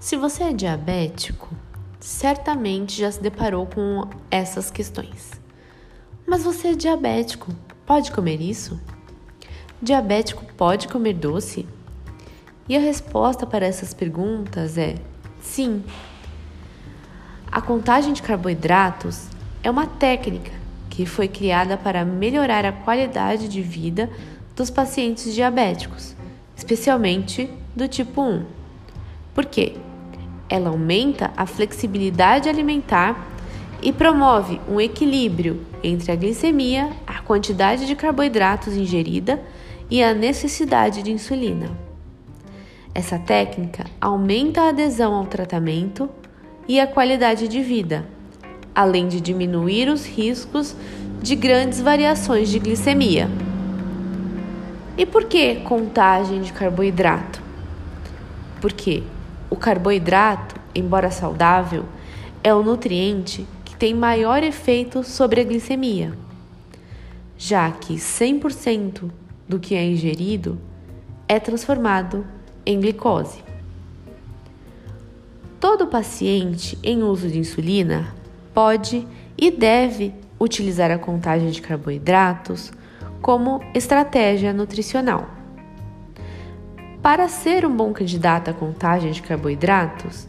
Se você é diabético, certamente já se deparou com essas questões. Mas você é diabético, pode comer isso? Diabético pode comer doce? E a resposta para essas perguntas é sim. A contagem de carboidratos é uma técnica que foi criada para melhorar a qualidade de vida dos pacientes diabéticos, especialmente do tipo 1. Por quê? Ela aumenta a flexibilidade alimentar e promove um equilíbrio entre a glicemia, a quantidade de carboidratos ingerida e a necessidade de insulina. Essa técnica aumenta a adesão ao tratamento e a qualidade de vida, além de diminuir os riscos de grandes variações de glicemia. E por que contagem de carboidrato? Porque o carboidrato, embora saudável, é o nutriente que tem maior efeito sobre a glicemia, já que 100% do que é ingerido é transformado em glicose. Todo paciente em uso de insulina pode e deve utilizar a contagem de carboidratos como estratégia nutricional. Para ser um bom candidato à contagem de carboidratos,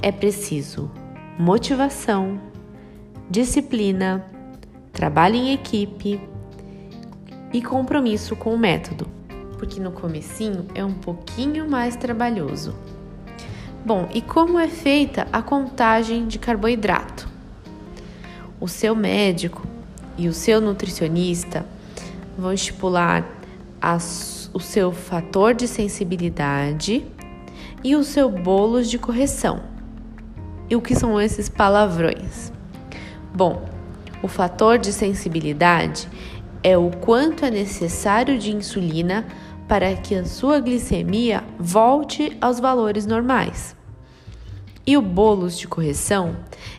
é preciso motivação, disciplina, trabalho em equipe e compromisso com o método, porque no comecinho é um pouquinho mais trabalhoso. Bom, e como é feita a contagem de carboidrato? O seu médico e o seu nutricionista vão estipular as o seu fator de sensibilidade e o seu bolos de correção. E o que são esses palavrões? Bom, o fator de sensibilidade é o quanto é necessário de insulina para que a sua glicemia volte aos valores normais. E o bolos de correção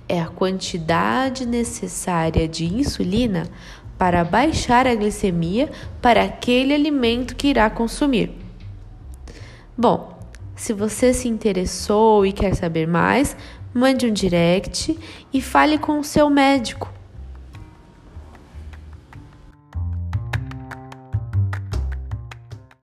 é a quantidade necessária de insulina para baixar a glicemia para aquele alimento que irá consumir. Bom, se você se interessou e quer saber mais, mande um direct e fale com o seu médico.